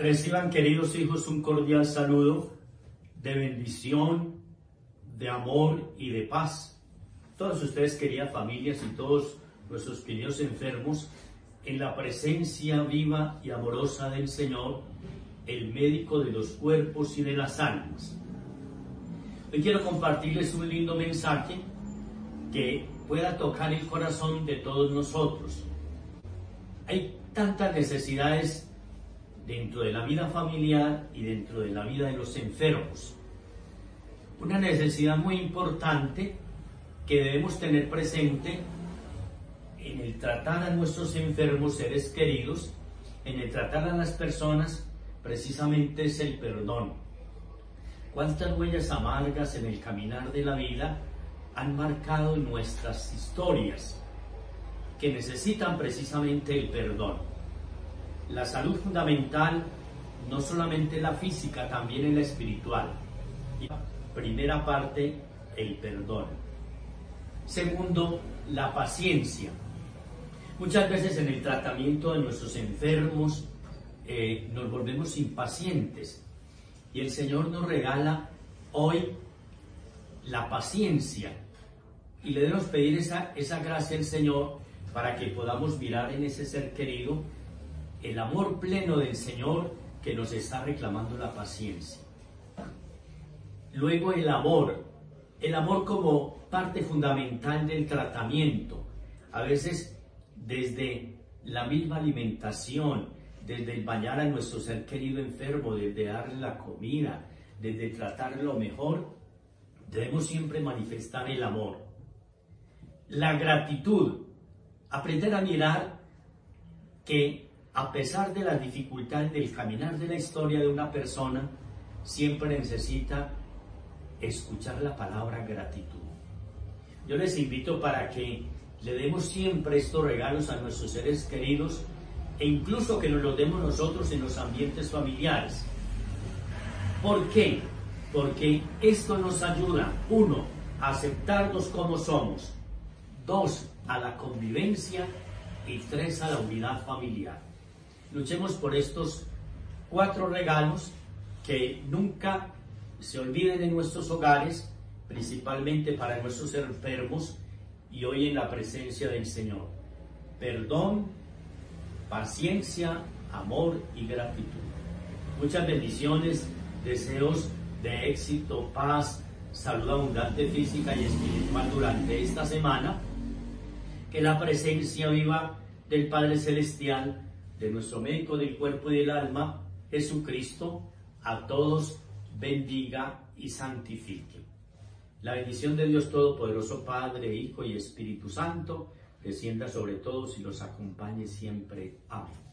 Reciban, queridos hijos, un cordial saludo de bendición, de amor y de paz. Todos ustedes, queridas familias y todos nuestros queridos enfermos, en la presencia viva y amorosa del Señor, el médico de los cuerpos y de las almas. Hoy quiero compartirles un lindo mensaje que pueda tocar el corazón de todos nosotros. Hay tantas necesidades dentro de la vida familiar y dentro de la vida de los enfermos. Una necesidad muy importante que debemos tener presente en el tratar a nuestros enfermos seres queridos, en el tratar a las personas, precisamente es el perdón. ¿Cuántas huellas amargas en el caminar de la vida han marcado nuestras historias que necesitan precisamente el perdón? La salud fundamental no solamente la física, también en la espiritual. Primera parte, el perdón. Segundo, la paciencia. Muchas veces en el tratamiento de nuestros enfermos eh, nos volvemos impacientes y el Señor nos regala hoy la paciencia y le debemos pedir esa, esa gracia al Señor para que podamos mirar en ese ser querido el amor pleno del Señor que nos está reclamando la paciencia. Luego el amor, el amor como parte fundamental del tratamiento. A veces desde la misma alimentación, desde el bañar a nuestro ser querido enfermo, desde darle la comida, desde tratarlo mejor, debemos siempre manifestar el amor. La gratitud, aprender a mirar que a pesar de las dificultades del caminar de la historia de una persona, siempre necesita escuchar la palabra gratitud. Yo les invito para que le demos siempre estos regalos a nuestros seres queridos e incluso que nos los demos nosotros en los ambientes familiares. ¿Por qué? Porque esto nos ayuda, uno, a aceptarnos como somos, dos, a la convivencia y tres, a la unidad familiar. Luchemos por estos cuatro regalos que nunca se olviden en nuestros hogares, principalmente para nuestros enfermos y hoy en la presencia del Señor. Perdón, paciencia, amor y gratitud. Muchas bendiciones, deseos de éxito, paz, salud abundante física y espiritual durante esta semana. Que la presencia viva del Padre Celestial de nuestro médico del cuerpo y del alma, Jesucristo, a todos bendiga y santifique. La bendición de Dios Todopoderoso, Padre, Hijo y Espíritu Santo, descienda sobre todos y los acompañe siempre. Amén.